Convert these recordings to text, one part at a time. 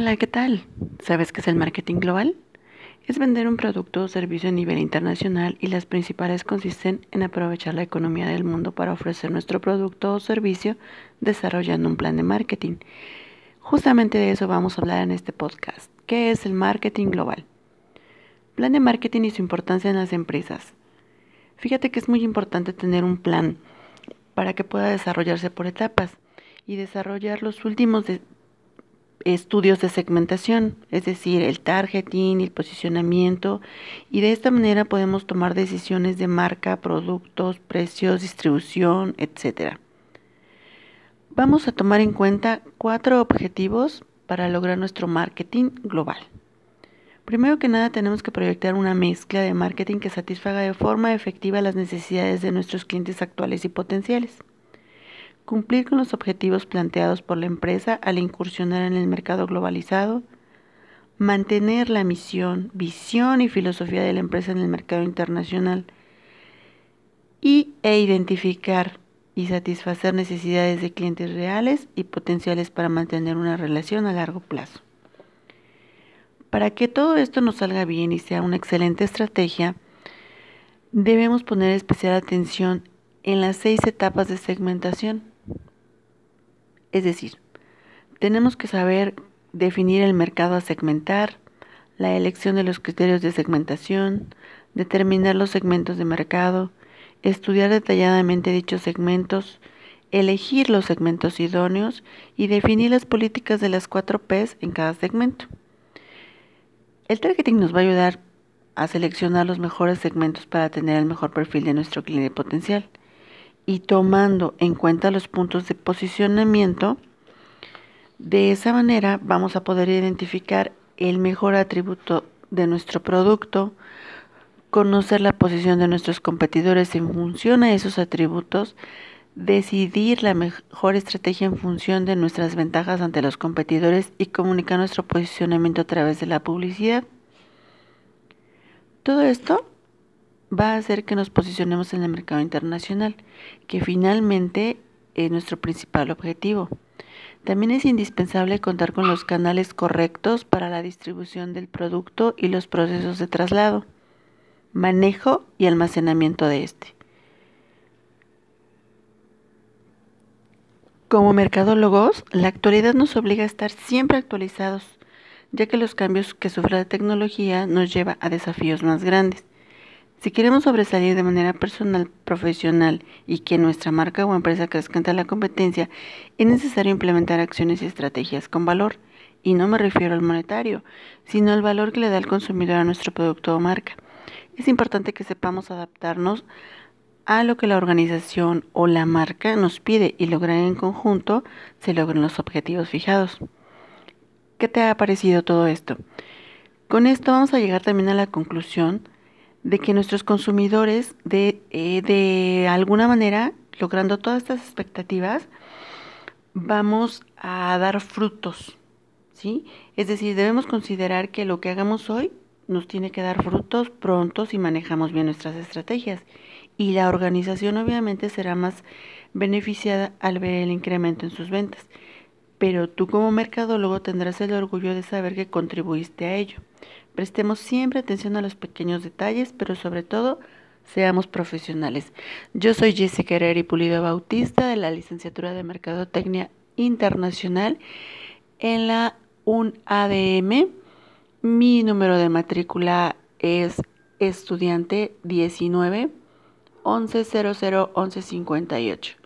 Hola, ¿qué tal? ¿Sabes qué es el marketing global? Es vender un producto o servicio a nivel internacional y las principales consisten en aprovechar la economía del mundo para ofrecer nuestro producto o servicio desarrollando un plan de marketing. Justamente de eso vamos a hablar en este podcast. ¿Qué es el marketing global? Plan de marketing y su importancia en las empresas. Fíjate que es muy importante tener un plan para que pueda desarrollarse por etapas y desarrollar los últimos estudios de segmentación, es decir, el targeting, el posicionamiento, y de esta manera podemos tomar decisiones de marca, productos, precios, distribución, etc. Vamos a tomar en cuenta cuatro objetivos para lograr nuestro marketing global. Primero que nada tenemos que proyectar una mezcla de marketing que satisfaga de forma efectiva las necesidades de nuestros clientes actuales y potenciales cumplir con los objetivos planteados por la empresa al incursionar en el mercado globalizado, mantener la misión, visión y filosofía de la empresa en el mercado internacional y, e identificar y satisfacer necesidades de clientes reales y potenciales para mantener una relación a largo plazo. Para que todo esto nos salga bien y sea una excelente estrategia, debemos poner especial atención en las seis etapas de segmentación es decir, tenemos que saber definir el mercado a segmentar, la elección de los criterios de segmentación, determinar los segmentos de mercado, estudiar detalladamente dichos segmentos, elegir los segmentos idóneos y definir las políticas de las cuatro Ps en cada segmento. El targeting nos va a ayudar a seleccionar los mejores segmentos para tener el mejor perfil de nuestro cliente potencial y tomando en cuenta los puntos de posicionamiento, de esa manera vamos a poder identificar el mejor atributo de nuestro producto, conocer la posición de nuestros competidores en función a esos atributos, decidir la mejor estrategia en función de nuestras ventajas ante los competidores y comunicar nuestro posicionamiento a través de la publicidad. Todo esto va a hacer que nos posicionemos en el mercado internacional, que finalmente es nuestro principal objetivo. También es indispensable contar con los canales correctos para la distribución del producto y los procesos de traslado, manejo y almacenamiento de este. Como mercadólogos, la actualidad nos obliga a estar siempre actualizados, ya que los cambios que sufre la tecnología nos lleva a desafíos más grandes. Si queremos sobresalir de manera personal, profesional y que nuestra marca o empresa crezca ante la competencia, es necesario implementar acciones y estrategias con valor. Y no me refiero al monetario, sino al valor que le da el consumidor a nuestro producto o marca. Es importante que sepamos adaptarnos a lo que la organización o la marca nos pide y lograr en conjunto se logren los objetivos fijados. ¿Qué te ha parecido todo esto? Con esto vamos a llegar también a la conclusión de que nuestros consumidores, de, eh, de alguna manera, logrando todas estas expectativas, vamos a dar frutos, ¿sí? Es decir, debemos considerar que lo que hagamos hoy nos tiene que dar frutos pronto si manejamos bien nuestras estrategias. Y la organización obviamente será más beneficiada al ver el incremento en sus ventas. Pero tú como mercadólogo tendrás el orgullo de saber que contribuiste a ello. Prestemos siempre atención a los pequeños detalles, pero sobre todo seamos profesionales. Yo soy Jessica Herrera y Pulido Bautista de la licenciatura de Mercadotecnia Internacional en la UNADM. Mi número de matrícula es estudiante 19 1100 1158.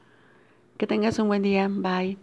Que tengas un buen día. Bye.